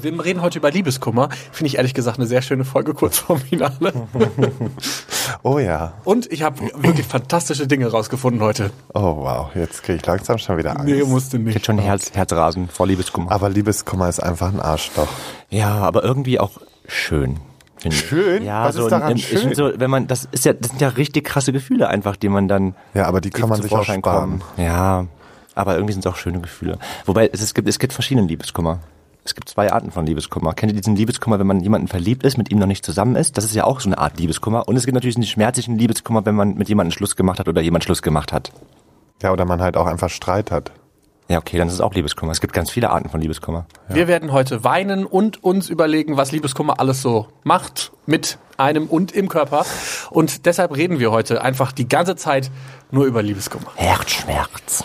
Wir reden heute über Liebeskummer. Finde ich ehrlich gesagt eine sehr schöne Folge kurz vorm Finale. oh ja. Und ich habe wirklich fantastische Dinge rausgefunden heute. Oh wow, jetzt kriege ich langsam schon wieder Angst. Nee, musste nicht. Jetzt schon Herz, Herzrasen vor Liebeskummer. Aber Liebeskummer ist einfach ein Arschloch. Ja, aber irgendwie auch schön. Schön? Ja, Was so, ist daran im- schön? So, wenn man, das ist ja, das sind ja richtig krasse Gefühle einfach, die man dann. Ja, aber die kann man sich auch sparen. kommen. Ja, aber irgendwie sind es auch schöne Gefühle. Wobei es, es gibt, es gibt verschiedene Liebeskummer. Es gibt zwei Arten von Liebeskummer. Kennt ihr diesen Liebeskummer, wenn man jemanden verliebt ist, mit ihm noch nicht zusammen ist? Das ist ja auch so eine Art Liebeskummer. Und es gibt natürlich den schmerzlichen Liebeskummer, wenn man mit jemandem Schluss gemacht hat oder jemand Schluss gemacht hat. Ja, oder man halt auch einfach Streit hat. Ja, okay, dann ist es auch Liebeskummer. Es gibt ganz viele Arten von Liebeskummer. Wir werden heute weinen und uns überlegen, was Liebeskummer alles so macht mit einem und im Körper. Und deshalb reden wir heute einfach die ganze Zeit nur über Liebeskummer. Herzschmerz.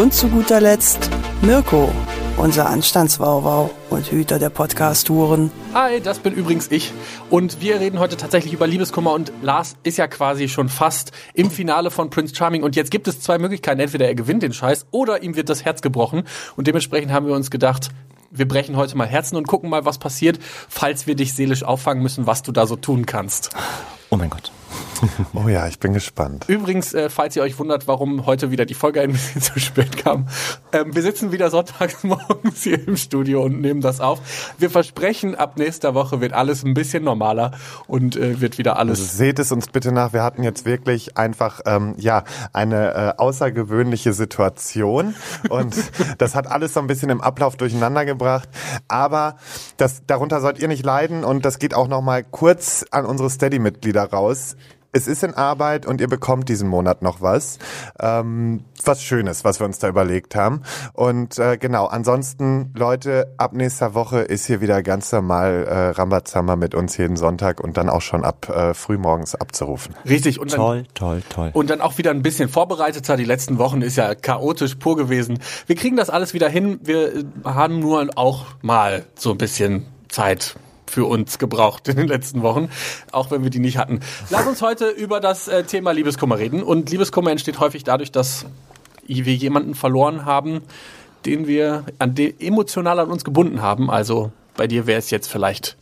Und zu guter Letzt Mirko, unser Anstandswauwau und Hüter der Podcast-Touren. Hi, das bin übrigens ich. Und wir reden heute tatsächlich über Liebeskummer. Und Lars ist ja quasi schon fast im Finale von Prince Charming. Und jetzt gibt es zwei Möglichkeiten. Entweder er gewinnt den Scheiß oder ihm wird das Herz gebrochen. Und dementsprechend haben wir uns gedacht, wir brechen heute mal Herzen und gucken mal, was passiert, falls wir dich seelisch auffangen müssen, was du da so tun kannst. Oh mein Gott. Oh ja, ich bin gespannt. Übrigens, äh, falls ihr euch wundert, warum heute wieder die Folge ein bisschen zu spät kam, ähm, wir sitzen wieder sonntags morgens hier im Studio und nehmen das auf. Wir versprechen, ab nächster Woche wird alles ein bisschen normaler und äh, wird wieder alles. Seht es uns bitte nach. Wir hatten jetzt wirklich einfach ähm, ja eine äh, außergewöhnliche Situation und das hat alles so ein bisschen im Ablauf durcheinander gebracht. Aber das darunter sollt ihr nicht leiden und das geht auch noch mal kurz an unsere Steady-Mitglieder raus. Es ist in Arbeit und ihr bekommt diesen Monat noch was. Ähm, was Schönes, was wir uns da überlegt haben. Und äh, genau, ansonsten, Leute, ab nächster Woche ist hier wieder ganz normal äh, Rambazamba mit uns jeden Sonntag und dann auch schon ab äh, frühmorgens abzurufen. Richtig. Und dann, Toll, toll, toll. und dann auch wieder ein bisschen vorbereiteter. Die letzten Wochen ist ja chaotisch pur gewesen. Wir kriegen das alles wieder hin. Wir äh, haben nur auch mal so ein bisschen Zeit für uns gebraucht in den letzten Wochen, auch wenn wir die nicht hatten. Lass uns heute über das äh, Thema Liebeskummer reden. Und Liebeskummer entsteht häufig dadurch, dass wir jemanden verloren haben, den wir an de emotional an uns gebunden haben. Also bei dir wäre es jetzt vielleicht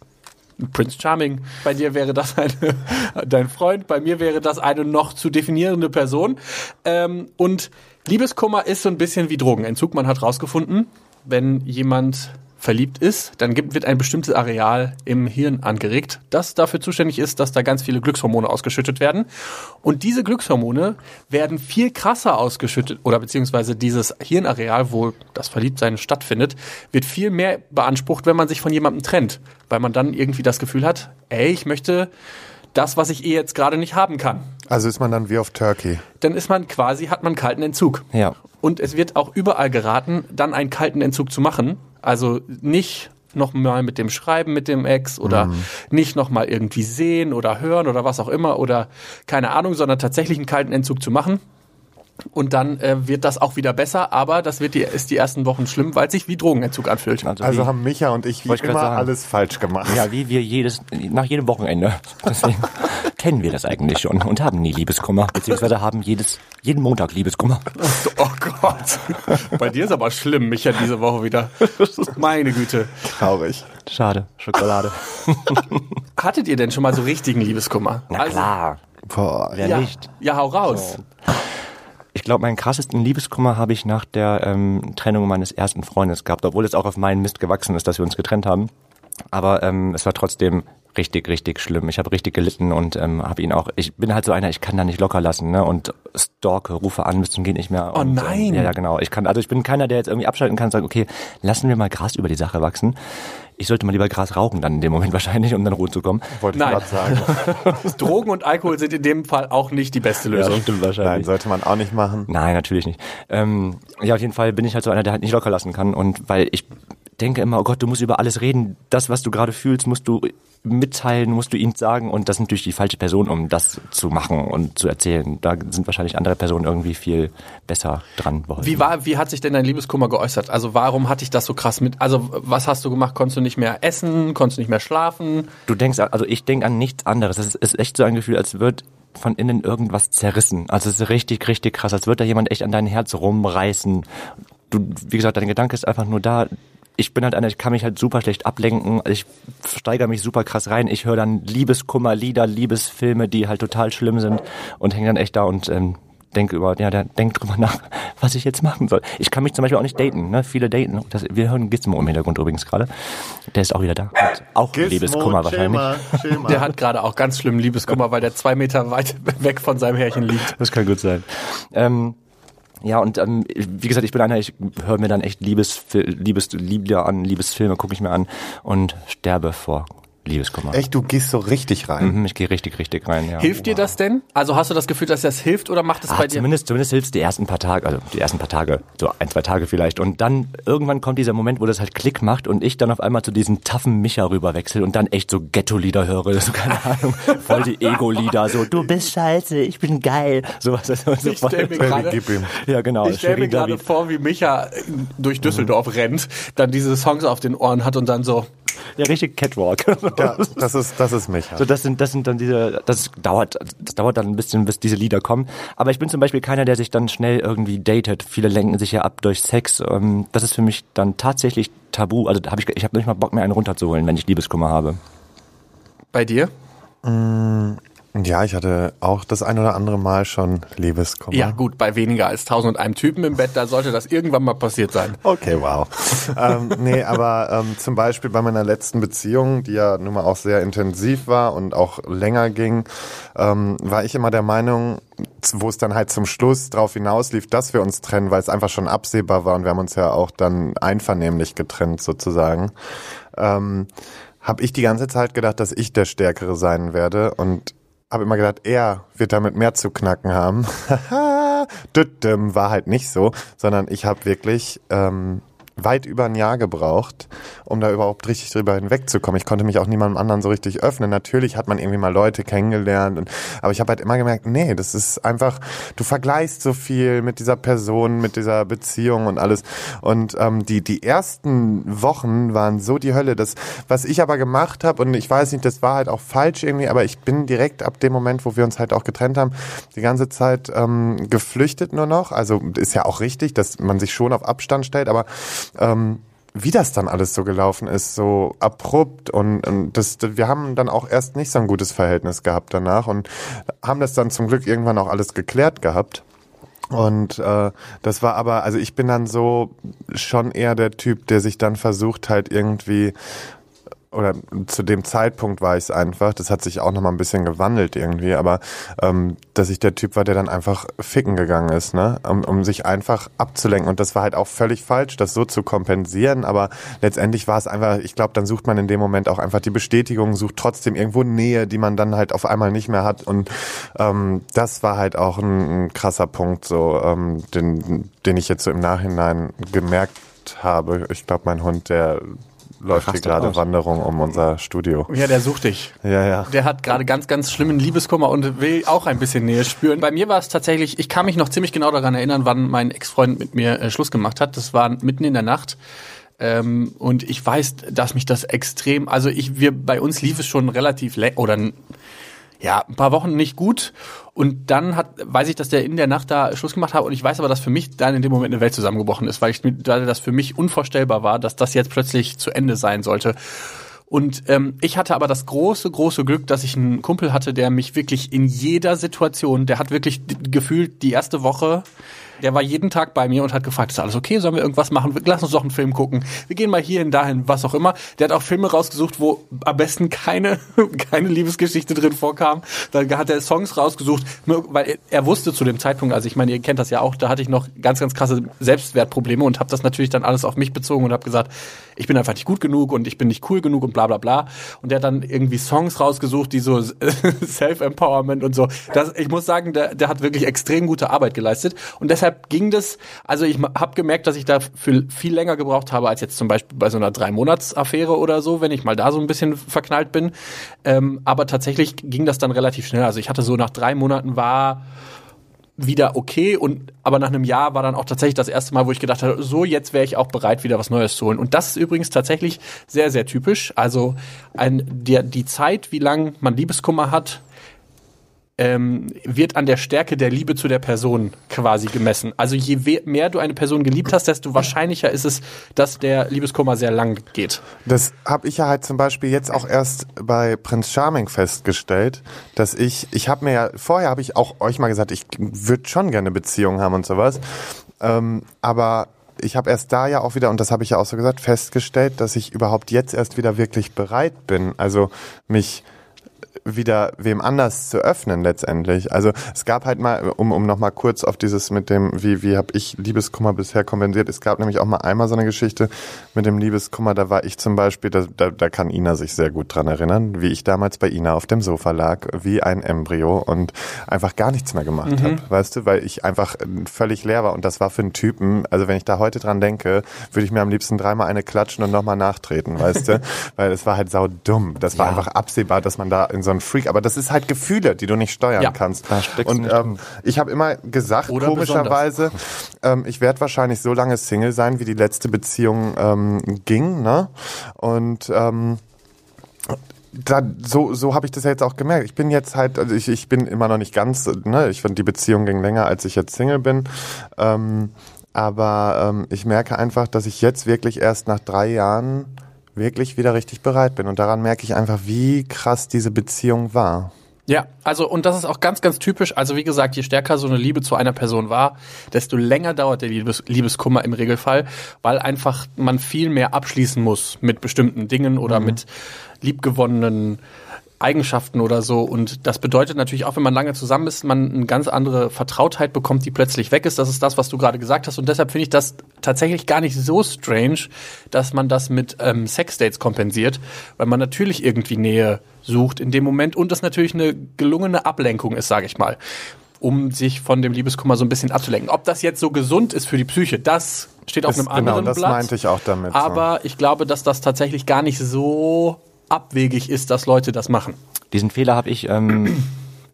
Prince Charming. Bei dir wäre das eine, dein Freund. Bei mir wäre das eine noch zu definierende Person. Ähm, und Liebeskummer ist so ein bisschen wie Drogenentzug. Man hat rausgefunden, wenn jemand verliebt ist, dann gibt, wird ein bestimmtes Areal im Hirn angeregt, das dafür zuständig ist, dass da ganz viele Glückshormone ausgeschüttet werden. Und diese Glückshormone werden viel krasser ausgeschüttet, oder beziehungsweise dieses Hirnareal, wo das Verliebtsein stattfindet, wird viel mehr beansprucht, wenn man sich von jemandem trennt. Weil man dann irgendwie das Gefühl hat, ey, ich möchte das, was ich eh jetzt gerade nicht haben kann. Also ist man dann wie auf Turkey. Dann ist man quasi, hat man kalten Entzug. Ja. Und es wird auch überall geraten, dann einen kalten Entzug zu machen. Also nicht nochmal mit dem Schreiben mit dem Ex oder nicht nochmal irgendwie sehen oder hören oder was auch immer oder keine Ahnung, sondern tatsächlich einen kalten Entzug zu machen. Und dann äh, wird das auch wieder besser, aber das wird die, ist die ersten Wochen schlimm, weil es sich wie Drogenentzug anfühlt. Also, Also haben Micha und ich wie ich immer sagen. alles falsch gemacht. ja, wie wir jedes, nach jedem Wochenende. Deswegen kennen wir das eigentlich schon und haben nie Liebeskummer, beziehungsweise haben jedes, jeden Montag Liebeskummer. Oh Gott. Bei dir ist aber schlimm, Micha, diese Woche wieder. Meine Güte. Traurig. Schade, Schokolade. Hattet ihr denn schon mal so richtigen Liebeskummer? Na klar, Boah. wer ja, nicht? ja, hau raus. Ich glaube, meinen krassesten Liebeskummer habe ich nach der ähm, Trennung meines ersten Freundes gehabt, obwohl es auch auf meinen Mist gewachsen ist, dass wir uns getrennt haben. Aber ähm, es war trotzdem richtig, richtig schlimm. Ich habe richtig gelitten und ähm, habe ihn auch. Ich bin halt so einer, ich kann da nicht locker lassen, ne? Und stalke, rufe an, bis zum geht nicht mehr. Oh und, nein. Ähm, ja, ja, genau. Ich kann, also ich bin keiner, der jetzt irgendwie abschalten kann und sagt, okay, lassen wir mal Gras über die Sache wachsen. Ich sollte mal lieber Gras rauchen dann in dem Moment wahrscheinlich, um dann Ruhe zu kommen. Wollte ich Nein. gerade sagen. Drogen und Alkohol sind in dem Fall auch nicht die beste Lösung. stimmt Nein, sollte man auch nicht machen. Nein, natürlich nicht. Ähm, ja, auf jeden Fall bin ich halt so einer, der halt nicht locker lassen kann. Und weil ich, denke immer, oh Gott, du musst über alles reden. Das, was du gerade fühlst, musst du mitteilen, musst du ihm sagen. Und das ist natürlich die falsche Person, um das zu machen und zu erzählen. Da sind wahrscheinlich andere Personen irgendwie viel besser dran. Beholfen. Wie war, wie hat sich denn dein Liebeskummer geäußert? Also warum hatte ich das so krass mit? Also was hast du gemacht? Konntest du nicht mehr essen? Konntest du nicht mehr schlafen? Du denkst, also ich denke an nichts anderes. Das ist, ist echt so ein Gefühl, als wird von innen irgendwas zerrissen. Also es ist richtig, richtig krass, als würde da jemand echt an dein Herz rumreißen. Du, wie gesagt, dein Gedanke ist einfach nur da. Ich bin halt einer, ich kann mich halt super schlecht ablenken. Ich steigere mich super krass rein. Ich höre dann Liebeskummerlieder, Liebesfilme, die halt total schlimm sind und hänge dann echt da und ähm, denke über, ja, der denkt drüber nach, was ich jetzt machen soll. Ich kann mich zum Beispiel auch nicht daten, ne? Viele daten. Das, wir hören Gizmo im Hintergrund übrigens gerade. Der ist auch wieder da. Hat auch Gizmo, Liebeskummer wahrscheinlich. Chill mal, Der hat gerade auch ganz schlimm Liebeskummer, weil der zwei Meter weit weg von seinem Härchen liegt. Das kann gut sein. Ähm, ja, und ähm, wie gesagt, ich bin einer, ich höre mir dann echt Liebes, Liebes, Liebler an, Liebesfilme gucke ich mir an und sterbe vor Liebeskummer. Echt, du gehst so richtig rein. Mhm, ich gehe richtig, richtig rein, ja. Hilft dir das denn? Also hast du das Gefühl, dass das hilft oder macht es bei dir? Zumindest, zumindest hilft es die ersten paar Tage, also die ersten paar Tage, so ein, zwei Tage vielleicht. Und dann irgendwann kommt dieser Moment, wo das halt Klick macht und ich dann auf einmal zu diesem taffen Micha rüberwechsel und dann echt so Ghetto-Lieder höre, so keine Ahnung, voll die Ego-Lieder, so du bist scheiße, ich bin geil, sowas. So, so ich stell mir gerade, ja genau. Ich stelle mir gerade vor, wie Micha durch Düsseldorf mhm. rennt, dann diese Songs auf den Ohren hat und dann so, ja, richtig Catwalk. Ja, das ist, das ist mich. So, das sind, das sind dann diese, das dauert, das dauert dann ein bisschen, bis diese Lieder kommen. Aber ich bin zum Beispiel keiner, der sich dann schnell irgendwie datet. Viele lenken sich ja ab durch Sex. Ähm, das ist für mich dann tatsächlich tabu. Also hab ich, ich habe nicht mal Bock mehr einen runterzuholen, wenn ich Liebeskummer habe. Bei dir? Mm, ja, ich hatte auch das ein oder andere Mal schon Liebeskummer. Ja, gut, bei weniger als tausend und einem Typen im Bett, da sollte das irgendwann mal passiert sein. Okay, wow. ähm, nee, aber ähm, zum Beispiel bei meiner letzten Beziehung, die ja nun mal auch sehr intensiv war und auch länger ging, ähm, war ich immer der Meinung, wo es dann halt zum Schluss drauf hinauslief, dass wir uns trennen, weil es einfach schon absehbar war und wir haben uns ja auch dann einvernehmlich getrennt sozusagen. Ähm, habe ich die ganze Zeit gedacht, dass ich der Stärkere sein werde und habe immer gedacht, er wird damit mehr zu knacken haben. War halt nicht so, sondern ich habe wirklich ähm, weit über ein Jahr gebraucht, um da überhaupt richtig drüber hinwegzukommen. Ich konnte mich auch niemandem anderen so richtig öffnen. Natürlich hat man irgendwie mal Leute kennengelernt, und, aber ich habe halt immer gemerkt, nee, das ist einfach, du vergleichst so viel mit dieser Person, mit dieser Beziehung und alles. Und ähm, die die ersten Wochen waren so die Hölle. Das, was ich aber gemacht habe, und ich weiß nicht, das war halt auch falsch irgendwie, aber ich bin direkt ab dem Moment, wo wir uns halt auch getrennt haben, die ganze Zeit ähm, geflüchtet nur noch. Also ist ja auch richtig, dass man sich schon auf Abstand stellt, aber ähm, wie das dann alles so gelaufen ist, so abrupt und, und das, wir haben dann auch erst nicht so ein gutes Verhältnis gehabt danach und haben das dann zum Glück irgendwann auch alles geklärt gehabt. Und äh, das war aber, also ich bin dann so schon eher der Typ, der sich dann versucht halt irgendwie oder zu dem Zeitpunkt war ich es einfach, das hat sich auch nochmal ein bisschen gewandelt irgendwie, aber ähm, dass ich der Typ war, der dann einfach ficken gegangen ist, ne? Um, um sich einfach abzulenken. Und das war halt auch völlig falsch, das so zu kompensieren, aber letztendlich war es einfach, ich glaube, dann sucht man in dem Moment auch einfach die Bestätigung, sucht trotzdem irgendwo Nähe, die man dann halt auf einmal nicht mehr hat. Und ähm, das war halt auch ein, ein krasser Punkt, so, ähm, den, den ich jetzt so im Nachhinein gemerkt habe. Ich glaube, mein Hund, der läuft hier gerade Wanderung um unser Studio. Ja, der sucht dich. Ja, ja. Der hat gerade ganz, ganz schlimmen Liebeskummer und will auch ein bisschen Nähe spüren. Bei mir war es tatsächlich, ich kann mich noch ziemlich genau daran erinnern, wann mein Ex-Freund mit mir äh, Schluss gemacht hat. Das war mitten in der Nacht. Ähm, und ich weiß, dass mich das extrem, also ich, wir, bei uns lief es schon relativ, oder ja, ein paar Wochen nicht gut. Und dann hat, weiß ich, dass der in der Nacht da Schluss gemacht hat. Und ich weiß aber, dass für mich dann in dem Moment eine Welt zusammengebrochen ist, weil ich, weil das für mich unvorstellbar war, dass das jetzt plötzlich zu Ende sein sollte. Und ähm, ich hatte aber das große, große Glück, dass ich einen Kumpel hatte, der mich wirklich in jeder Situation, der hat wirklich gefühlt die erste Woche der war jeden Tag bei mir und hat gefragt, ist alles okay? Sollen wir irgendwas machen? Lass uns doch einen Film gucken. Wir gehen mal hierhin, dahin, was auch immer. Der hat auch Filme rausgesucht, wo am besten keine, keine Liebesgeschichte drin vorkam. Da hat er Songs rausgesucht, weil er wusste zu dem Zeitpunkt, also ich meine, ihr kennt das ja auch, da hatte ich noch ganz, ganz krasse Selbstwertprobleme und habe das natürlich dann alles auf mich bezogen und habe gesagt, ich bin einfach nicht gut genug und ich bin nicht cool genug und bla bla bla. Und der hat dann irgendwie Songs rausgesucht, die so Self-Empowerment und so. Das, ich muss sagen, der, der hat wirklich extrem gute Arbeit geleistet und deshalb deshalb ging das, also ich habe gemerkt, dass ich da für viel länger gebraucht habe, als jetzt zum Beispiel bei so einer Drei-Monats-Affäre oder so, wenn ich mal da so ein bisschen verknallt bin. Ähm, aber tatsächlich ging das dann relativ schnell. Also ich hatte so nach drei Monaten war wieder okay und aber nach einem Jahr war dann auch tatsächlich das erste Mal, wo ich gedacht habe, so jetzt wäre ich auch bereit, wieder was Neues zu holen. Und das ist übrigens tatsächlich sehr, sehr typisch. Also ein, der, die Zeit, wie lang man Liebeskummer hat, ähm, wird an der Stärke der Liebe zu der Person quasi gemessen. Also je mehr du eine Person geliebt hast, desto wahrscheinlicher ist es, dass der Liebeskummer sehr lang geht. Das habe ich ja halt zum Beispiel jetzt auch erst bei Prinz Charming festgestellt, dass ich, ich habe mir ja, vorher habe ich auch euch mal gesagt, ich würde schon gerne Beziehungen haben und sowas, ähm, aber ich habe erst da ja auch wieder, und das habe ich ja auch so gesagt, festgestellt, dass ich überhaupt jetzt erst wieder wirklich bereit bin. Also mich wieder wem anders zu öffnen letztendlich. Also es gab halt mal, um, um nochmal kurz auf dieses mit dem, wie, wie habe ich Liebeskummer bisher kompensiert, es gab nämlich auch mal einmal so eine Geschichte mit dem Liebeskummer, da war ich zum Beispiel, da, da, da kann Ina sich sehr gut dran erinnern, wie ich damals bei Ina auf dem Sofa lag, wie ein Embryo und einfach gar nichts mehr gemacht mhm. habe, weißt du, weil ich einfach völlig leer war und das war für einen Typen, also wenn ich da heute dran denke, würde ich mir am liebsten dreimal eine klatschen und nochmal nachtreten, weißt du, weil es war halt sau dumm. Das war ja. einfach absehbar, dass man da in so ein Freak, aber das ist halt Gefühle, die du nicht steuern ja, kannst. Und ähm, ich habe immer gesagt, Oder komischerweise, ähm, ich werde wahrscheinlich so lange Single sein, wie die letzte Beziehung ähm, ging. Ne? Und ähm, da, so, so habe ich das ja jetzt auch gemerkt. Ich bin jetzt halt, also ich, ich bin immer noch nicht ganz, ne, ich finde, die Beziehung ging länger, als ich jetzt Single bin. Ähm, aber ähm, ich merke einfach, dass ich jetzt wirklich erst nach drei Jahren wirklich wieder richtig bereit bin. Und daran merke ich einfach, wie krass diese Beziehung war. Ja, also und das ist auch ganz, ganz typisch. Also wie gesagt, je stärker so eine Liebe zu einer Person war, desto länger dauert der Liebes Liebeskummer im Regelfall, weil einfach man viel mehr abschließen muss mit bestimmten Dingen oder mhm. mit liebgewonnenen Eigenschaften oder so. Und das bedeutet natürlich auch, wenn man lange zusammen ist, man eine ganz andere Vertrautheit bekommt, die plötzlich weg ist. Das ist das, was du gerade gesagt hast. Und deshalb finde ich das tatsächlich gar nicht so strange, dass man das mit ähm, Sexdates kompensiert, weil man natürlich irgendwie Nähe sucht in dem Moment und das natürlich eine gelungene Ablenkung ist, sage ich mal um sich von dem Liebeskummer so ein bisschen abzulenken. Ob das jetzt so gesund ist für die Psyche, das steht auf ist, einem anderen genau, das Blatt. meinte ich auch damit. Aber so. ich glaube, dass das tatsächlich gar nicht so abwegig ist, dass Leute das machen. Diesen Fehler habe ich ähm,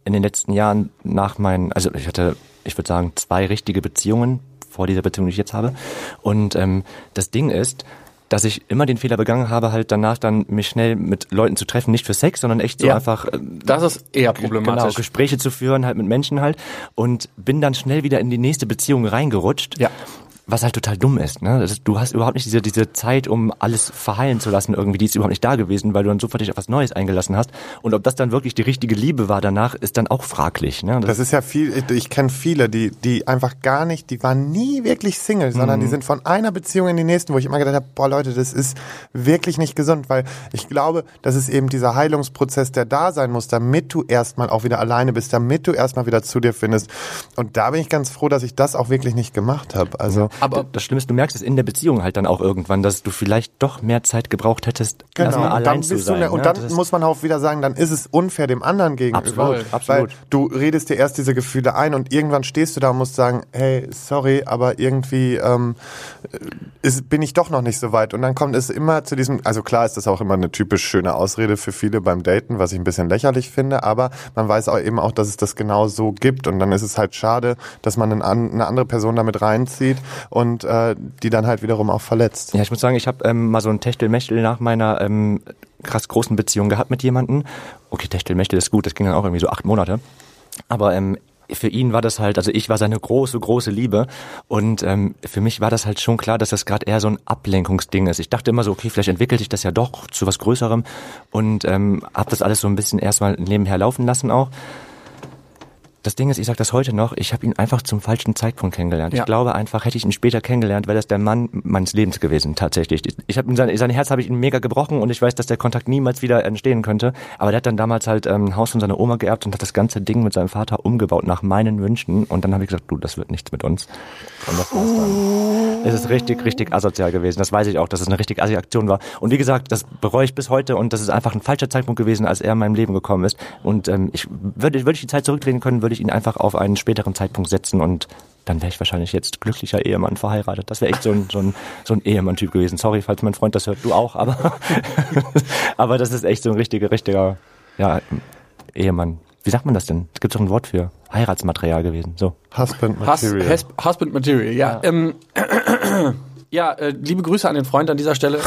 in den letzten Jahren nach meinen, also ich hatte, ich würde sagen, zwei richtige Beziehungen vor dieser Beziehung, die ich jetzt habe. Und ähm, das Ding ist, dass ich immer den Fehler begangen habe, halt danach dann mich schnell mit Leuten zu treffen, nicht für Sex, sondern echt so ja, einfach. Äh, das ist eher problematisch. Genau, Gespräche zu führen, halt mit Menschen halt und bin dann schnell wieder in die nächste Beziehung reingerutscht. Ja was halt total dumm ist. Ne? Das, du hast überhaupt nicht diese, diese Zeit, um alles verheilen zu lassen irgendwie, die ist überhaupt nicht da gewesen, weil du dann sofort dich auf was Neues eingelassen hast. Und ob das dann wirklich die richtige Liebe war danach, ist dann auch fraglich. Ne? Das, das ist ja viel, ich, ich kenne viele, die, die einfach gar nicht, die waren nie wirklich Single, sondern die mhm. sind von einer Beziehung in die nächsten, wo ich immer gedacht habe, boah Leute, das ist wirklich nicht gesund, weil ich glaube, das ist eben dieser Heilungsprozess, der da sein muss, damit du erstmal auch wieder alleine bist, damit du erstmal wieder zu dir findest. Und da bin ich ganz froh, dass ich das auch wirklich nicht gemacht habe. Also aber das Schlimme ist, du merkst es in der Beziehung halt dann auch irgendwann, dass du vielleicht doch mehr Zeit gebraucht hättest, genau. erstmal allein zu sein. Mehr, und ne? dann muss man auch wieder sagen, dann ist es unfair dem anderen gegenüber. Absolut, absolut. Weil du redest dir erst diese Gefühle ein und irgendwann stehst du da und musst sagen, hey, sorry, aber irgendwie ähm, ist, bin ich doch noch nicht so weit. Und dann kommt es immer zu diesem, also klar ist das auch immer eine typisch schöne Ausrede für viele beim Daten, was ich ein bisschen lächerlich finde, aber man weiß auch eben auch, dass es das genau so gibt. Und dann ist es halt schade, dass man eine andere Person damit reinzieht und äh, die dann halt wiederum auch verletzt. Ja, ich muss sagen, ich habe ähm, mal so ein Techtelmechtel nach meiner ähm, krass großen Beziehung gehabt mit jemandem. Okay, Techtelmechtel ist gut, das ging dann auch irgendwie so acht Monate. Aber ähm, für ihn war das halt, also ich war seine große, große Liebe und ähm, für mich war das halt schon klar, dass das gerade eher so ein Ablenkungsding ist. Ich dachte immer so, okay, vielleicht entwickelt sich das ja doch zu was Größerem und ähm, habe das alles so ein bisschen erstmal nebenher laufen lassen auch das Ding ist, ich sage das heute noch, ich habe ihn einfach zum falschen Zeitpunkt kennengelernt. Ja. Ich glaube einfach, hätte ich ihn später kennengelernt, wäre das der Mann meines Lebens gewesen, tatsächlich. Ich habe sein, sein Herz habe ich ihn mega gebrochen und ich weiß, dass der Kontakt niemals wieder entstehen könnte. Aber der hat dann damals halt ähm, ein Haus von seiner Oma geerbt und hat das ganze Ding mit seinem Vater umgebaut nach meinen Wünschen. Und dann habe ich gesagt, du, das wird nichts mit uns. Und das war's dann. Es ist richtig, richtig asozial gewesen. Das weiß ich auch, dass es eine richtig assi Aktion war. Und wie gesagt, das bereue ich bis heute und das ist einfach ein falscher Zeitpunkt gewesen, als er in meinem Leben gekommen ist. Und ähm, ich würde, würde ich die Zeit zurückdrehen können, würde ich ihn einfach auf einen späteren Zeitpunkt setzen und dann wäre ich wahrscheinlich jetzt glücklicher Ehemann verheiratet. Das wäre echt so ein, so ein, so ein Ehemann-Typ gewesen. Sorry, falls mein Freund das hört, du auch, aber, aber das ist echt so ein richtiger, richtiger, ja, Ehemann. Wie sagt man das denn? Es gibt doch ein Wort für Heiratsmaterial gewesen. So. Husband Hus Material. Hus Husband Material, ja. Ja, ähm, ja äh, liebe Grüße an den Freund an dieser Stelle.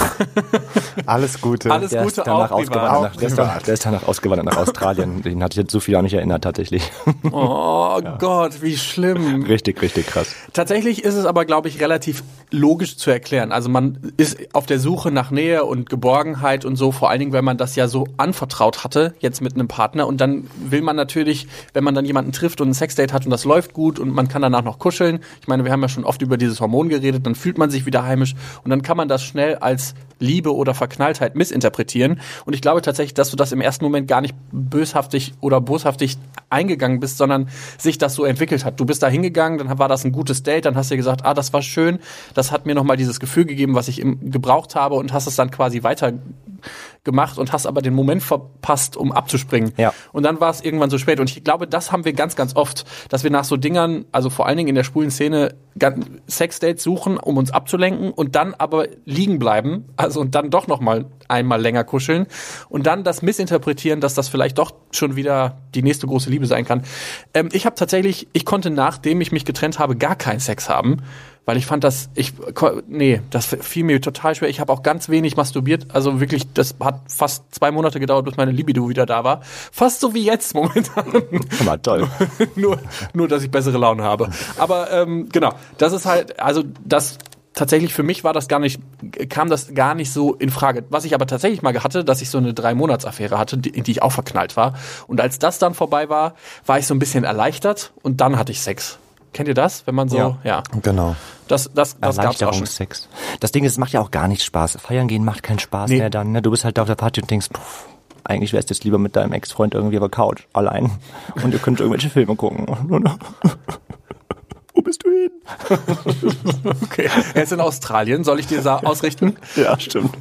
Alles Gute. Alles Der Gute ist danach auch ausgewandert. privat. Nach, der, ist danach, der ist danach ausgewandert nach Australien. Den hatte ich jetzt so viel auch nicht erinnert, tatsächlich. Oh Gott, wie schlimm. richtig, richtig krass. Tatsächlich ist es aber, glaube ich, relativ logisch zu erklären. Also man ist auf der Suche nach Nähe und Geborgenheit und so, vor allen Dingen, wenn man das ja so anvertraut hatte, jetzt mit einem Partner. Und dann will man natürlich, wenn man dann jemanden trifft und ein Sexdate hat und das läuft gut und man kann danach noch kuscheln. Ich meine, wir haben ja schon oft über dieses Hormon geredet, dann fühlt man sich wieder heimisch und dann kann man das schnell als Liebe oder Verknalltheit missinterpretieren. Und ich glaube tatsächlich, dass du das im ersten Moment gar nicht böshaftig oder boshaftig eingegangen bist, sondern sich das so entwickelt hat. Du bist da hingegangen, dann war das ein gutes Date, dann hast du dir gesagt, ah, das war schön, das hat mir nochmal dieses Gefühl gegeben, was ich gebraucht habe und hast es dann quasi weiter gemacht und hast aber den Moment verpasst, um abzuspringen. Ja. Und dann war es irgendwann so spät. Und ich glaube, das haben wir ganz, ganz oft, dass wir nach so Dingern, also vor allen Dingen in der schwulen Szene, Sexdates suchen, um uns abzulenken und dann aber liegen bleiben, also und dann doch noch mal einmal länger kuscheln und dann das missinterpretieren, dass das vielleicht doch schon wieder die nächste große Liebe sein kann. Ähm, ich habe tatsächlich, ich konnte nachdem ich mich getrennt habe, gar keinen Sex haben. Weil ich fand das, ich, nee, das fiel mir total schwer. Ich habe auch ganz wenig masturbiert. Also wirklich, das hat fast zwei Monate gedauert, bis meine Libido wieder da war. Fast so wie jetzt momentan. Mal toll. nur, nur, dass ich bessere Laune habe. Aber ähm, genau, das ist halt, also das tatsächlich für mich war das gar nicht, kam das gar nicht so in Frage. Was ich aber tatsächlich mal hatte, dass ich so eine drei Monats Affäre hatte, die, in die ich auch verknallt war. Und als das dann vorbei war, war ich so ein bisschen erleichtert und dann hatte ich Sex. Kennt ihr das? Wenn man so, ja, Ja. Genau. das, das, das gab's auch schon. Erleichterungssex. Das Ding ist, es macht ja auch gar nicht Spaß. Feiern gehen macht keinen Spaß Nee. mehr dann. Ne? Du bist halt da auf der Party und denkst, puh, eigentlich wärst du jetzt lieber mit deinem Ex-Freund irgendwie auf der Couch, allein. Und ihr könnt irgendwelche Filme gucken. Hin? Okay. Er ist in Australien, soll ich dir sa- ausrichten? Ja, stimmt.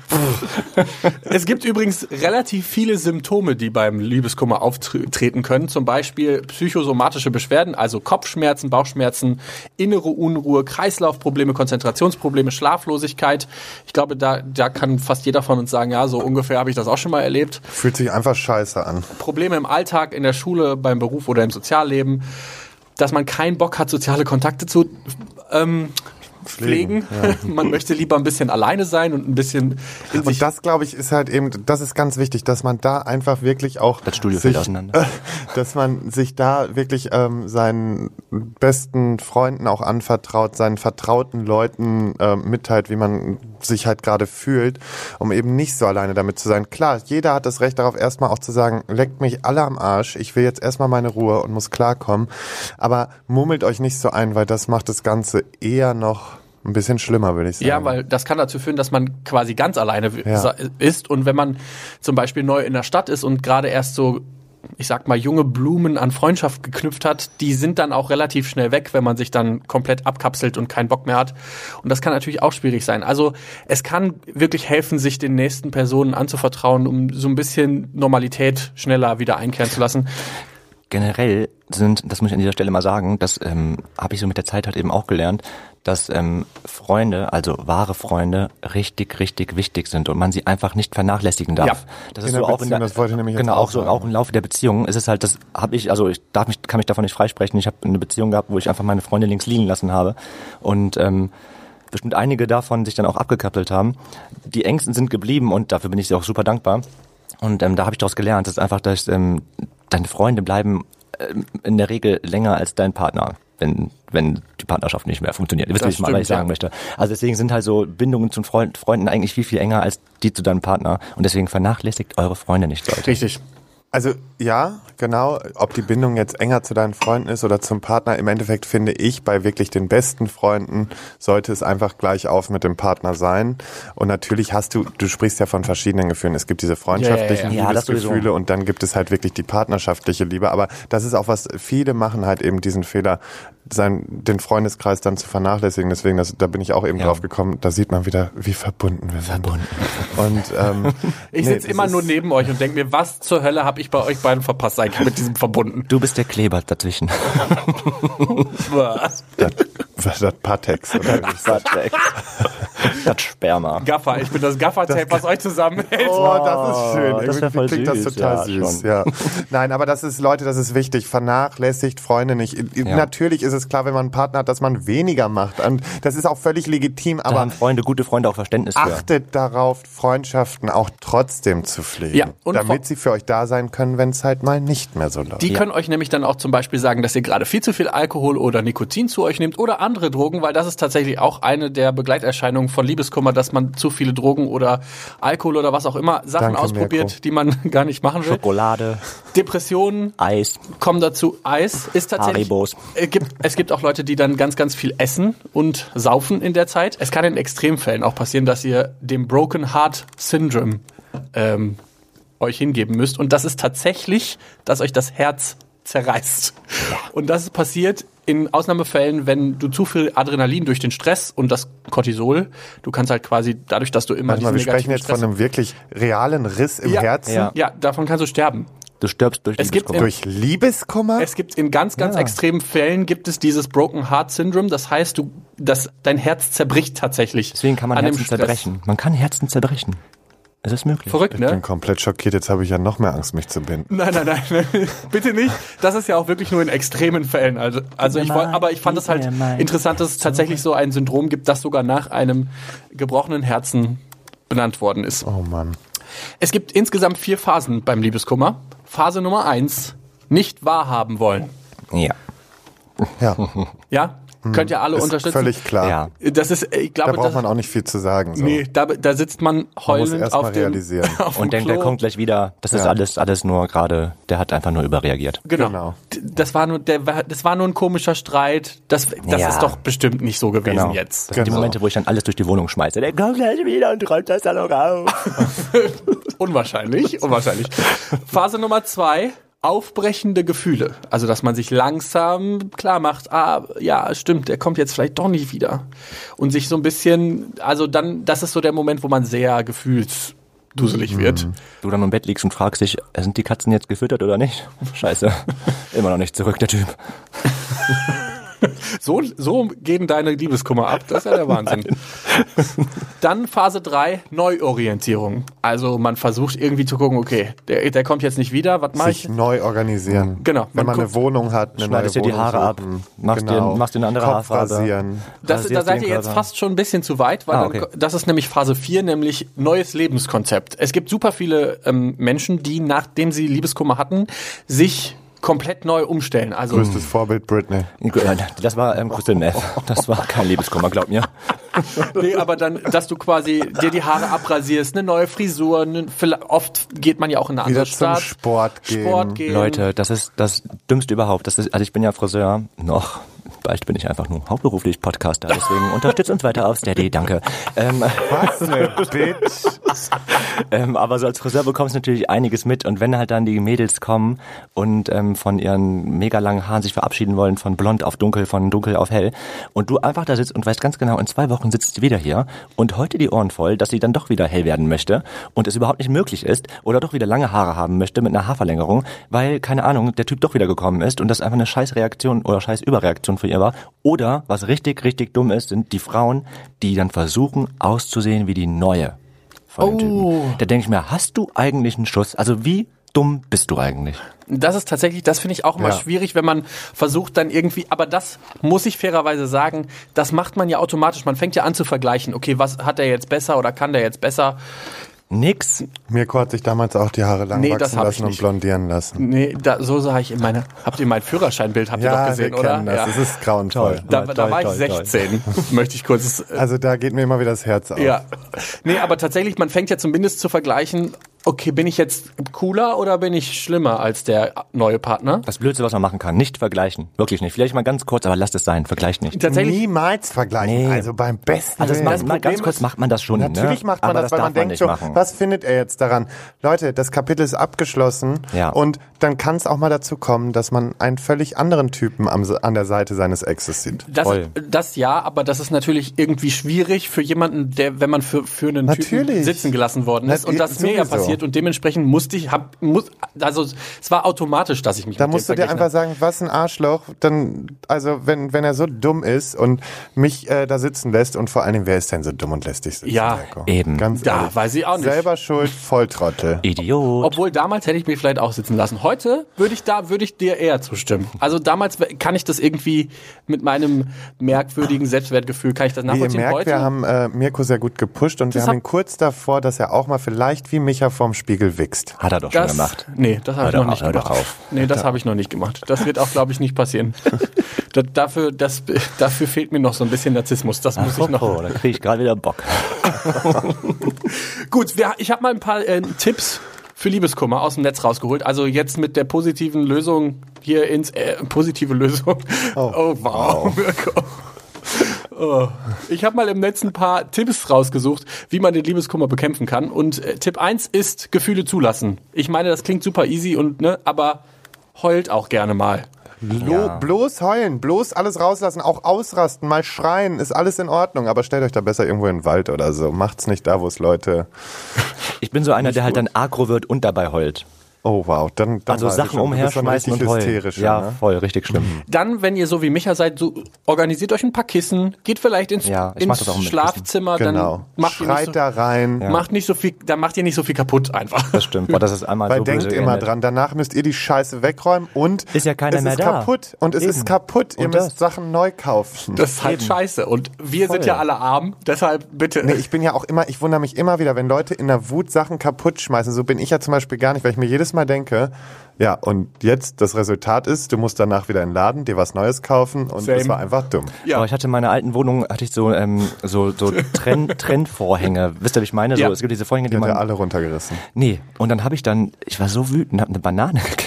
Es gibt übrigens relativ viele Symptome, die beim Liebeskummer auftreten können. Zum Beispiel psychosomatische Beschwerden, also Kopfschmerzen, Bauchschmerzen, innere Unruhe, Kreislaufprobleme, Konzentrationsprobleme, Schlaflosigkeit. Ich glaube, da, da kann fast jeder von uns sagen, ja, so ungefähr habe ich das auch schon mal erlebt. Fühlt sich einfach scheiße an. Probleme im Alltag, in der Schule, beim Beruf oder im Sozialleben, dass man keinen Bock hat, soziale Kontakte zu ähm, pflegen. Man möchte lieber ein bisschen alleine sein und ein bisschen in sich Und das, glaube ich, ist halt eben, das ist ganz wichtig, dass man da einfach wirklich auch Das Studio sich, fällt auseinander. dass man sich da wirklich ähm, seinen besten Freunden auch anvertraut, seinen vertrauten Leuten ähm, mitteilt, wie man sich halt gerade fühlt, um eben nicht so alleine damit zu sein. Klar, jeder hat das Recht darauf, erstmal auch zu sagen, leckt mich alle am Arsch, ich will jetzt erstmal meine Ruhe und muss klarkommen. Aber mummelt euch nicht so ein, weil das macht das Ganze eher noch ein bisschen schlimmer, würde ich sagen. Ja, weil das kann dazu führen, dass man quasi ganz alleine Ja. ist. Und wenn man zum Beispiel neu in der Stadt ist und gerade erst so, ich sag mal, junge Blumen an Freundschaft geknüpft hat, die sind dann auch relativ schnell weg, wenn man sich dann komplett abkapselt und keinen Bock mehr hat. Und das kann natürlich auch schwierig sein. Also es kann wirklich helfen, sich den nächsten Personen anzuvertrauen, um so ein bisschen Normalität schneller wieder einkehren zu lassen. Generell sind, das muss ich an dieser Stelle mal sagen, das ähm, habe ich so mit der Zeit halt eben auch gelernt, dass ähm, Freunde, also wahre Freunde, richtig, richtig wichtig sind und man sie einfach nicht vernachlässigen darf. Ja. das ist der so auch in der, das wollte ich nämlich genau auch so sagen. auch im Laufe der Beziehung ist es halt, das habe ich, also ich darf mich, kann mich davon nicht freisprechen. Ich habe eine Beziehung gehabt, wo ich einfach meine Freunde links liegen lassen habe und ähm, bestimmt einige davon sich dann auch abgekappelt haben. Die Ängsten sind geblieben und dafür bin ich sehr auch super dankbar. Und ähm, da habe ich daraus gelernt, dass einfach, dass ähm, deine Freunde bleiben ähm, in der Regel länger als dein Partner, wenn wenn die Partnerschaft nicht mehr funktioniert. Ihr wisst, mal, was ich sagen ja. möchte. Also deswegen sind halt so Bindungen zu Freund, Freunden eigentlich viel, viel enger als die zu deinem Partner. Und deswegen vernachlässigt eure Freunde nicht, Leute. Richtig. Also ja, genau. Ob die Bindung jetzt enger zu deinen Freunden ist oder zum Partner, im Endeffekt finde ich, bei wirklich den besten Freunden sollte es einfach gleich auf mit dem Partner sein. Und natürlich hast du, du sprichst ja von verschiedenen Gefühlen. Es gibt diese freundschaftlichen Ja, ja, ja. Liebesgefühle und dann gibt es halt wirklich die partnerschaftliche Liebe. Aber das ist auch was, viele machen halt eben diesen Fehler, sein, den Freundeskreis dann zu vernachlässigen. Deswegen, das, da bin ich auch eben drauf gekommen, da sieht man wieder, wie verbunden wir sind. Und ähm, Ich nee, sitze immer nur neben euch und denke mir, was zur Hölle habe ich ich bei euch beiden verpasst eigentlich mit diesem verbunden? Du bist der Kleber dazwischen. Was? Das, was das Patex oder wie ist das? das Sperma. Gaffer, ich bin das Gaffer-Tape, was euch zusammenhält. Oh, das ist schön. das Irgendwie klingt das süß, total ja, süß. schon. Ja. Nein, aber das ist, Leute, das ist wichtig. Vernachlässigt Freunde nicht. Natürlich ist es klar, wenn man einen Partner hat, dass man weniger macht. Und das ist auch völlig legitim, Da aber haben Freunde, gute Freunde auch Verständnis für. achtet darauf, Freundschaften auch trotzdem zu pflegen. Ja, und damit sie für euch da sein können, wenn es halt mal nicht mehr so läuft. Die können euch nämlich dann auch zum Beispiel sagen, dass ihr gerade viel zu viel Alkohol oder Nikotin zu euch nehmt oder andere Drogen, weil das ist tatsächlich auch eine der Begleiterscheinungen von Liebeskummer, dass man zu viele Drogen oder Alkohol oder was auch immer Sachen Danke, ausprobiert, Mirko. die man gar nicht machen will. Schokolade, Depressionen Eis, kommen dazu. Eis ist tatsächlich. Haribos. Es gibt, es gibt auch Leute, die dann ganz, ganz viel essen und saufen in der Zeit. Es kann in Extremfällen auch passieren, dass ihr dem Broken Heart Syndrome ähm, euch hingeben müsst. Und das ist tatsächlich, dass euch das Herz zerreißt. Und das passiert in Ausnahmefällen, wenn du zu viel Adrenalin durch den Stress und das Cortisol, du kannst halt quasi dadurch, dass du immer Warte mal, wir sprechen jetzt von Stress- einem wirklich realen Riss im ja, Herzen Ja. ja, davon kannst du sterben. Du stirbst durch Es gibt Liebeskummer. durch Liebeskummer. Es gibt in ganz, ganz Ja. extremen Fällen gibt es dieses Broken Heart Syndrome. Das heißt, du, dass dein Herz zerbricht tatsächlich. Deswegen kann man an dem Herzen Stress. zerbrechen. Man kann Herzen zerbrechen. Es ist möglich. Verrückt, ich bin ne? komplett schockiert. Jetzt habe ich ja noch mehr Angst, mich zu binden. Nein, nein, nein, bitte nicht. Das ist ja auch wirklich nur in extremen Fällen. Also, also ich wollte, aber ich fand es halt interessant, dass es tatsächlich so ein Syndrom gibt, das sogar nach einem gebrochenen Herzen benannt worden ist. Oh Mann. Es gibt insgesamt vier Phasen beim Liebeskummer. Phase Nummer eins, nicht wahrhaben wollen. Ja. Ja, Ja? Könnt ihr alle ist unterstützen? völlig klar. Ja. Das ist, ich Da glaube, braucht das, man auch nicht viel zu sagen. So. Nee, da, da sitzt man Man muss heulend erst auf mal dem, realisieren. auf dem Und denkt, der kommt gleich wieder. Das ist Ja. alles, alles nur gerade, der hat einfach nur überreagiert. Genau. Genau. Das war nur, der, das war nur ein komischer Streit. Das, das Ja. ist doch bestimmt nicht so gewesen Genau. jetzt. Das sind die Genau. Momente, wo ich dann alles durch die Wohnung schmeiße. Der kommt gleich wieder und räumt das dann noch auf. Unwahrscheinlich, unwahrscheinlich. Phase Nummer zwei, aufbrechende Gefühle. Also, dass man sich langsam klar macht, ah, ja, stimmt, der kommt jetzt vielleicht doch nicht wieder. Und sich so ein bisschen, also dann, das ist so der Moment, wo man sehr gefühlsduselig wird. Du dann im Bett liegst und fragst dich, sind die Katzen jetzt gefüttert oder nicht? Scheiße. Immer noch nicht zurück, der Typ. So, so gehen deine Liebeskummer ab. Das ist ja der Wahnsinn. Dann Phase 3, Neuorientierung. Also man versucht irgendwie zu gucken, okay, der, der kommt jetzt nicht wieder, was mache Sich ich? neu organisieren. Genau. Wenn Man man, guckt- eine Wohnung hat, eine Schneidest neue dir die Haare ab, machst dir- genau. machst dir eine andere Kopf Haarfarbe. rasieren. Das, da Rasierst seid ihr jetzt fast schon ein bisschen zu weit, weil Ah, dann, okay. das ist nämlich Phase 4, nämlich neues Lebenskonzept. Es gibt super viele ähm, Menschen, die nachdem sie Liebeskummer hatten, sich komplett neu umstellen. Also Größtes Vorbild Britney. Das war ähm, Crystal Meth. Das war kein Liebeskummer, glaub mir. Nee, aber dann, dass du quasi dir die Haare abrasierst, eine neue Frisur, eine, oft geht man ja auch in eine Wieder andere zum Stadt. Sport gehen. Sport gehen. Leute, das ist das Dümmste überhaupt. Das ist, also ich bin ja Friseur, noch. Bald bin ich einfach nur hauptberuflich Podcaster, deswegen unterstützt uns weiter auf Steady, danke. Ähm, Was eine Bitch. ähm, aber so als Friseur bekommst du natürlich einiges mit und wenn halt dann die Mädels kommen und ähm, von ihren mega langen Haaren sich verabschieden wollen, von blond auf dunkel, von dunkel auf hell und du einfach da sitzt und weißt ganz genau, in zwei Wochen sitzt sie wieder hier und heute die Ohren voll, dass sie dann doch wieder hell werden möchte und es überhaupt nicht möglich ist oder doch wieder lange Haare haben möchte mit einer Haarverlängerung, weil, keine Ahnung, der Typ doch wieder gekommen ist und das einfach eine scheiß Reaktion oder scheiß Überreaktion für ihr war. Oder, was richtig, richtig dumm ist, sind die Frauen, die dann versuchen auszusehen wie die neue von den Typen. Da denke ich mir, hast du eigentlich einen Schuss? Also wie dumm bist du eigentlich? Das ist tatsächlich, das finde ich auch immer Ja. schwierig, wenn man versucht dann irgendwie, aber das muss ich fairerweise sagen, das macht man ja automatisch. Man fängt ja an zu vergleichen. Okay, was hat er jetzt besser oder kann der jetzt besser? Nix. Mirko hat sich damals auch die Haare lang Nee, wachsen lassen und blondieren lassen. Nee, da, so sah ich in meine. Habt ihr mein Führerscheinbild? Habt ihr doch Ja, gesehen, wir oder? kennen das. Es ist grauenvoll. Da, Toll, da war ich toll, toll. 16, möchte ich kurz. Äh, Also da geht mir immer wieder das Herz auf. ja. Nee, aber tatsächlich, man fängt ja zumindest zu vergleichen, okay, bin ich jetzt cooler oder bin ich schlimmer als der neue Partner? Das Blödste, was man machen kann. Nicht vergleichen. Wirklich nicht. Vielleicht mal ganz kurz, aber lasst es sein. Vergleicht nicht. Tatsächlich, Niemals vergleichen. Nee. Also beim besten Also das macht, mal ganz Problem kurz ist- macht man das schon. Natürlich ne? macht man aber das, weil darf man denkt so, machen. was findet er jetzt daran? Leute, das Kapitel ist abgeschlossen Ja. und dann kann es auch mal dazu kommen, dass man einen völlig anderen Typen am, an der Seite seines Exes sieht. das, Voll. das ja, aber das ist natürlich irgendwie schwierig für jemanden, der, wenn man für, für einen Typen Natürlich. sitzen gelassen worden ist. Na, Und das ist mir ja sowieso. Funktioniert und dementsprechend musste ich, hab, muss, also es war automatisch, dass ich mich Da mit musst dem du dir einfach sagen, was ein Arschloch, dann, also wenn, wenn er so dumm ist und mich äh, da sitzen lässt und vor allen Dingen, wer ist denn so dumm und lässt dich sitzen? Ja, Mirko? eben. Ganz Da ehrlich. weiß ich auch nicht. Selber schuld, Volltrottel. Idiot. Obwohl damals hätte ich mich vielleicht auch sitzen lassen. Heute würde ich da würde ich dir eher zustimmen. Also damals kann ich das irgendwie mit meinem merkwürdigen Selbstwertgefühl kann ich das Wie ihr nachvollziehen. merkt, Heute wir haben äh, Mirko sehr gut gepusht und wir haben hab- ihn kurz davor, dass er auch mal vielleicht wie Micha vorm Spiegel wächst. Hat er doch schon das, gemacht. Nee, das habe ich noch nicht hör doch gemacht. auf. Nee, das habe ich noch nicht gemacht. Das wird auch, glaube ich, nicht passieren. da, dafür, das, dafür fehlt mir noch so ein bisschen Narzissmus. Das muss ich noch. Oh, da kriege ich gerade wieder Bock. Gut, wir, ich habe mal ein paar äh, Tipps für Liebeskummer aus dem Netz rausgeholt. Also jetzt mit der positiven Lösung hier ins äh, positive Lösung. Oh, wow, Mirko. Oh. Ich habe mal im Netz ein paar Tipps rausgesucht, wie man den Liebeskummer bekämpfen kann. Und äh, Tipp 1 ist Gefühle zulassen. Ich meine, das klingt super easy und ne, aber heult auch gerne mal. Blo Bloß heulen, bloß alles rauslassen, auch ausrasten, mal schreien, ist alles in Ordnung. Aber stellt euch da besser irgendwo in den Wald oder so. Macht's nicht da, wo es Leute. Ich bin so einer, der halt dann agro wird und dabei heult. Oh wow, dann, dann Also Sachen umherschmeißen und heulen. Ja, ne? voll, richtig schlimm. Dann, wenn ihr so wie Micha seid, so organisiert euch ein paar Kissen, geht vielleicht ins, Ja, ins Schlafzimmer, Genau. dann macht ihr, nicht Schreit so, da rein. macht nicht so viel, dann macht ihr nicht so viel kaputt einfach. Das stimmt. Boah, das ist einmal Weil so denkt immer geendet. dran, danach müsst ihr die Scheiße wegräumen und Ist ja keiner es mehr ist da. kaputt und es Eben. ist kaputt. Ihr müsst das. Sachen neu kaufen. Das ist halt Eben. scheiße. Und wir sind Voll. ja alle arm, deshalb bitte. Nee, ich bin ja auch immer, ich wundere mich immer wieder, wenn Leute in der Wut Sachen kaputt schmeißen. So bin ich ja zum Beispiel gar nicht, weil ich mir jedes Mal denke, ja, und jetzt das Resultat ist, du musst danach wieder in den Laden, dir was Neues kaufen und Same. das war einfach dumm. Ja. Aber ich hatte in meiner alten Wohnung hatte ich so ähm, so so Trenn, Trennvorhänge. Wisst ihr, wie ich meine? So, Ja. es gibt diese Vorhänge, die Die hat man ja alle runtergerissen. Nee, und dann habe ich dann, ich war so wütend, habe eine Banane gegessen.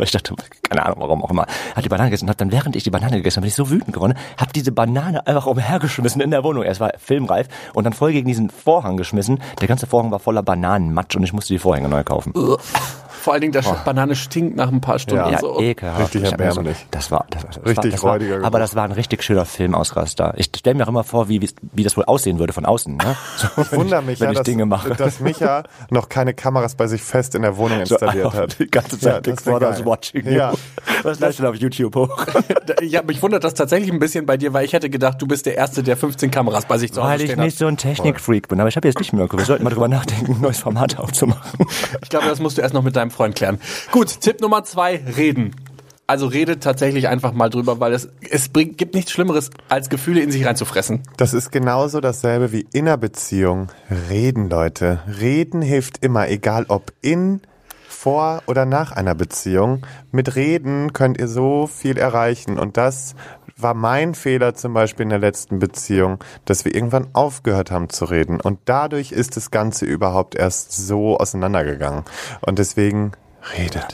Weil ich dachte, keine Ahnung, warum auch immer. Hat die Banane gegessen und hab dann, während ich die Banane gegessen habe, bin ich so wütend geworden, habe diese Banane einfach umhergeschmissen in der Wohnung. Es war filmreif und dann voll gegen diesen Vorhang geschmissen. Der ganze Vorhang war voller Bananenmatsch und ich musste die Vorhänge neu kaufen. Vor allen Dingen, die Banane stinkt nach ein paar Stunden. Ja. Ja, so. ekelhaft. Richtig Ich mir so- erbärmlich. Das war, das, war- das Richtig war, das war, räudiger Geruch. Aber das war ein richtig schöner Filmausraster. Ich stelle mir auch immer vor, wie, wie das wohl aussehen würde von außen. Ne? So, Ich wundere mich wenn ja, ich dass, Dinge mache. dass Micha noch keine Kameras bei sich fest in der Wohnung installiert hat. Die ganze Ja, Zeit das Big watching. you. Ja. Was läuft denn auf YouTube hoch? Ja, mich wundert das tatsächlich ein bisschen bei dir, weil ich hätte gedacht, du bist der Erste, der 15 Kameras bei sich zu Hause Weil ich nicht hat. so ein Technikfreak bin. Aber ich habe jetzt nicht mehr. Wir sollten mal drüber nachdenken, ein neues Format aufzumachen. Ich glaube, das musst du erst noch mit deinem Freund klären. Gut, Tipp Nummer zwei, reden. Also redet tatsächlich einfach mal drüber, weil es, es bringt, gibt nichts Schlimmeres, als Gefühle in sich reinzufressen. Das ist genauso dasselbe wie in einer Beziehung. Reden, Leute. Reden hilft immer, egal ob in, vor oder nach einer Beziehung. Mit Reden könnt ihr so viel erreichen. Und das war mein Fehler zum Beispiel in der letzten Beziehung, dass wir irgendwann aufgehört haben zu reden. Und dadurch ist das Ganze überhaupt erst so auseinandergegangen. Und deswegen redet.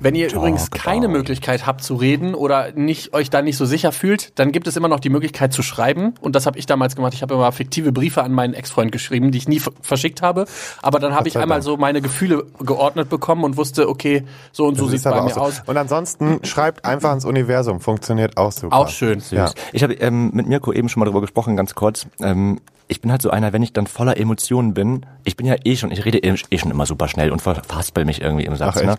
Wenn ihr übrigens keine Möglichkeit habt zu reden oder nicht, euch da nicht so sicher fühlt, dann gibt es immer noch die Möglichkeit zu schreiben. Und das habe ich damals gemacht. Ich habe immer fiktive Briefe an meinen Ex-Freund geschrieben, die ich nie verschickt habe. Aber dann habe ich einmal Dank. so meine Gefühle geordnet bekommen und wusste, okay, so und so sieht es bei mir so. aus. Und ansonsten schreibt einfach ins Universum. Funktioniert auch super. Auch schön. Ja. Ich habe ähm, mit Mirko eben schon mal drüber gesprochen, ganz kurz. Ähm, ich bin halt so einer, wenn ich dann voller Emotionen bin, ich bin ja eh schon, ich rede eh eh schon immer super schnell und ver- verhaspel mich irgendwie im Satz. Ach, ne?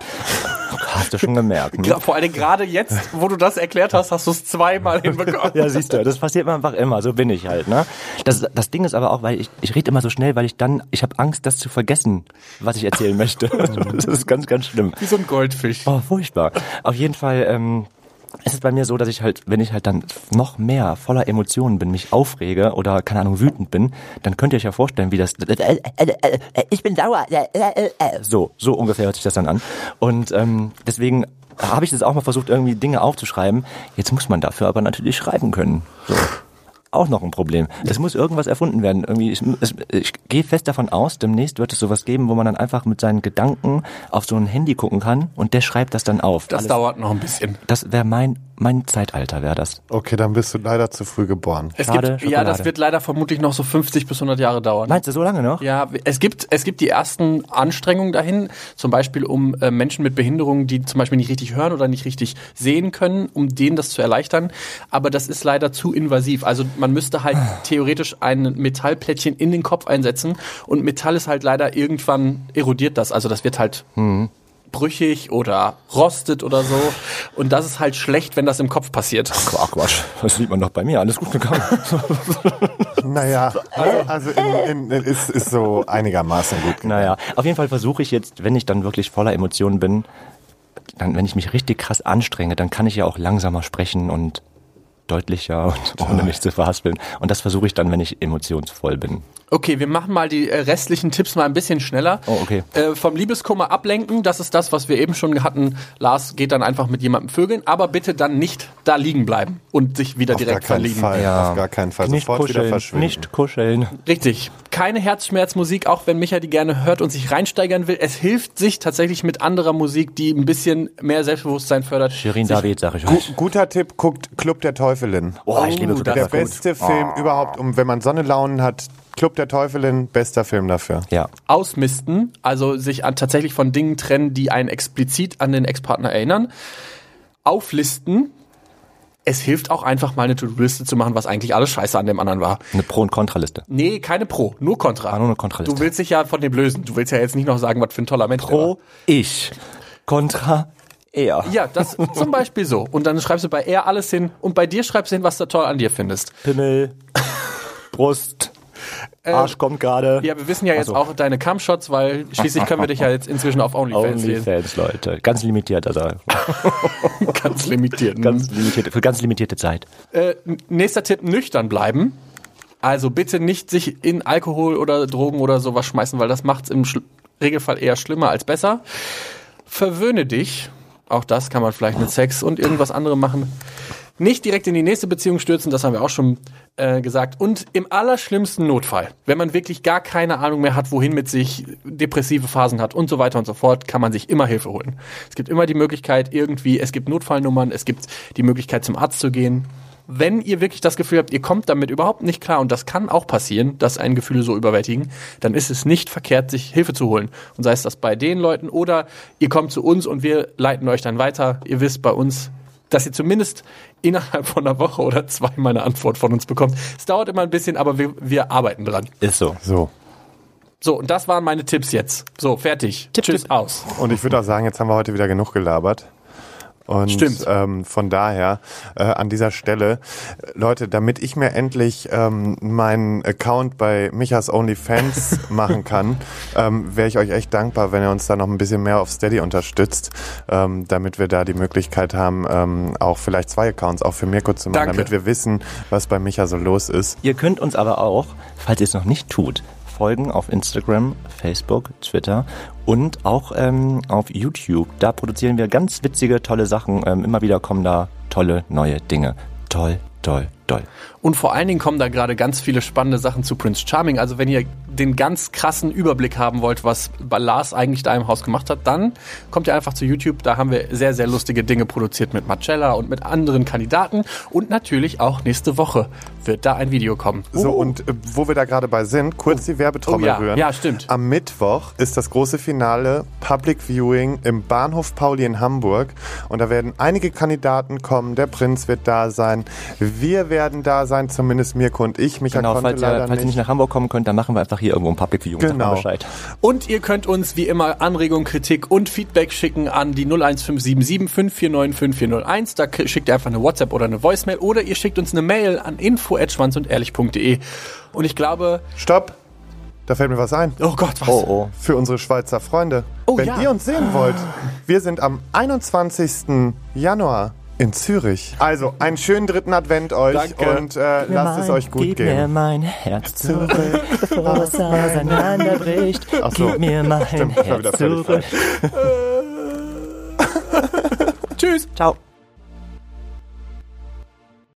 Hast du schon gemerkt. Ne? Vor Dingen gerade jetzt, wo du das erklärt hast, hast du es zweimal hinbekommen. Ja, siehst du, das passiert mir einfach immer, so bin ich halt, ne? Das, das Ding ist aber auch, weil ich, ich rede immer so schnell, weil ich dann, ich habe Angst, das zu vergessen, was ich erzählen möchte. Das ist ganz, ganz schlimm. Wie so ein Goldfisch. Oh, furchtbar. Auf jeden Fall ähm, ist es bei mir so, dass ich halt, wenn ich halt dann noch mehr voller Emotionen bin, mich aufrege oder, keine Ahnung, wütend bin, dann könnt ihr euch ja vorstellen, wie das... Ich bin sauer. So, so ungefähr hört sich das dann an. Und ähm, deswegen habe ich das auch mal versucht, irgendwie Dinge aufzuschreiben. Jetzt muss man dafür aber natürlich schreiben können. So. Auch noch ein Problem. Es muss irgendwas erfunden werden. Irgendwie, ich, es, ich gehe fest davon aus, demnächst wird es sowas geben, wo man dann einfach mit seinen Gedanken auf so ein Handy gucken kann und der schreibt das dann auf. Das Alles- dauert noch ein bisschen. das wäre mein mein Zeitalter wäre das. Okay, dann bist du leider zu früh geboren. Es Schade, gibt, ja, das wird leider vermutlich noch so 50 bis 100 Jahre dauern. Meinst du so lange noch? Ja, es gibt, es gibt die ersten Anstrengungen dahin, zum Beispiel um äh, Menschen mit Behinderungen, die zum Beispiel nicht richtig hören oder nicht richtig sehen können, um denen das zu erleichtern. Aber das ist leider zu invasiv. Also man müsste halt theoretisch ein Metallplättchen in den Kopf einsetzen und Metall ist halt leider irgendwann erodiert das. Also das wird halt brüchig oder rostet oder so. Und das ist halt schlecht, wenn das im Kopf passiert. Ach Quatsch, das sieht man doch bei mir. Alles gut gegangen. Naja, also, also in, in, ist, ist so einigermaßen gut. gegangen. Naja, auf jeden Fall versuche ich jetzt, wenn ich dann wirklich voller Emotionen bin, dann, wenn ich mich richtig krass anstrenge, dann kann ich ja auch langsamer sprechen und deutlicher und ohne mich zu verhaspeln. Und das versuche ich dann, wenn ich emotionsvoll bin. Okay, wir machen mal die äh, restlichen Tipps mal ein bisschen schneller. Oh, okay. Äh, vom Liebeskummer ablenken, das ist das, was wir eben schon hatten. Lars geht dann einfach mit jemandem vögeln, aber bitte dann nicht da liegen bleiben und sich wieder Auf gar direkt keinen verlieben. Fall. Auf gar keinen Fall. Nicht Sofort wieder kuscheln, verschwinden. nicht kuscheln. Richtig. Keine Herzschmerzmusik, auch wenn Micha die gerne hört und sich reinsteigern will. Es hilft sich tatsächlich mit anderer Musik, die ein bisschen mehr Selbstbewusstsein fördert. Shirin David, sag ich Gu euch. guter Tipp, guckt Club der Teufelin. Oh, ich liebe Oh, Club das Der der beste Film überhaupt, um wenn man Sonnelaunen hat. Club der Teufelin, bester Film dafür. Ja. ausmisten, also sich an, tatsächlich von Dingen trennen, die einen explizit an den Ex-Partner erinnern, auflisten. Es hilft auch einfach mal eine To-Do-Liste zu machen, was eigentlich alles scheiße an dem anderen war. Eine Pro- und Kontraliste. Nee, keine Pro, nur Contra. Ah, nur eine Kontraliste. Du willst dich ja von dem lösen. Du willst ja jetzt nicht noch sagen, was für ein toller Mensch. Pro ich. Kontra er. Ja, das zum Beispiel so. Und dann schreibst du bei er alles hin und bei dir schreibst du hin, was du toll an dir findest. Pimmel. Brust. Arsch kommt gerade. Ja, wir wissen ja jetzt so. auch deine Cam-Shots, weil schließlich können wir dich ja jetzt inzwischen auf OnlyFans sehen. Onlyfans, Leute. Ganz limitiert, also Ganz limitiert. ganz limitierte, für ganz limitierte Zeit. Äh, nächster Tipp, nüchtern bleiben. Also bitte nicht sich in Alkohol oder Drogen oder sowas schmeißen, weil das macht's im Schl Regelfall eher schlimmer als besser. Verwöhne dich. Auch das kann man vielleicht mit Sex und irgendwas anderem machen. Nicht direkt in die nächste Beziehung stürzen, das haben wir auch schon äh, gesagt. Und im allerschlimmsten Notfall, wenn man wirklich gar keine Ahnung mehr hat, wohin mit sich, depressive Phasen hat und so weiter und so fort, kann man sich immer Hilfe holen. Es gibt immer die Möglichkeit, irgendwie, es gibt Notfallnummern, es gibt die Möglichkeit, zum Arzt zu gehen. Wenn ihr wirklich das Gefühl habt, ihr kommt damit überhaupt nicht klar, und das kann auch passieren, dass einen Gefühle so überwältigen, dann ist es nicht verkehrt, sich Hilfe zu holen. Und sei es das bei den Leuten oder ihr kommt zu uns und wir leiten euch dann weiter. Ihr wisst bei uns, dass ihr zumindest innerhalb von einer Woche oder zwei mal eine Antwort von uns bekommt. Es dauert immer ein bisschen, aber wir, wir arbeiten dran. Ist so. So. So, und das waren meine Tipps jetzt. So, fertig. Tschüss, aus. Und ich würde auch sagen, jetzt haben wir heute wieder genug gelabert. Und Stimmt. Ähm, von daher äh, an dieser Stelle, Leute, damit ich mir endlich ähm, meinen Account bei Michas OnlyFans machen kann, ähm, wäre ich euch echt dankbar, wenn ihr uns da noch ein bisschen mehr auf Steady unterstützt, ähm, damit wir da die Möglichkeit haben, ähm, auch vielleicht zwei Accounts auch für Mirko zu machen, Danke. damit wir wissen, was bei Micha so los ist. Ihr könnt uns aber auch, falls ihr es noch nicht tut, folgen auf Instagram, Facebook, Twitter und auch ähm, auf YouTube. Da produzieren wir ganz witzige, tolle Sachen. Ähm, immer wieder kommen da tolle neue Dinge. Toll, toll, toll. Und vor allen Dingen kommen da gerade ganz viele spannende Sachen zu Prince Charming. Also wenn ihr den ganz krassen Überblick haben wollt, was Lars eigentlich da im Haus gemacht hat, dann kommt ihr einfach zu YouTube. Da haben wir sehr, sehr lustige Dinge produziert mit Marcella und mit anderen Kandidaten. Und natürlich auch nächste Woche wird da ein Video kommen. So, und äh, wo wir da gerade bei sind, kurz die Werbetrommel Oh ja, rühren. ja, stimmt. Am Mittwoch ist das große Finale Public Viewing im Bahnhof Pauli in Hamburg. Und da werden einige Kandidaten kommen. Der Prinz wird da sein. Wir werden da sein, zumindest Mirko und ich. Micha Genau, konnte falls ihr, falls ihr nicht nach Hamburg kommen könnt, dann machen wir einfach hier irgendwo ein Public Viewing. Genau. Bescheid. Und ihr könnt uns wie immer Anregungen, Kritik und Feedback schicken an die 01577 549 5401. Da schickt ihr einfach eine WhatsApp oder eine Voicemail oder ihr schickt uns eine Mail an info@schwanzundehrlich.de. Und ich glaube, Stopp! Da fällt mir was ein. oh Gott, was? Oh, oh. Für unsere Schweizer Freunde. Oh, Wenn ja. ihr uns sehen wollt, wir sind am 21. Januar in Zürich. Also, einen schönen dritten Advent euch Danke. und äh, lasst es euch gut Gib gehen. mir mein Herz zurück, bevor es auseinanderbricht. Ach so. Gib mir mein Stimmt, Herz zurück. Tschüss. Ciao.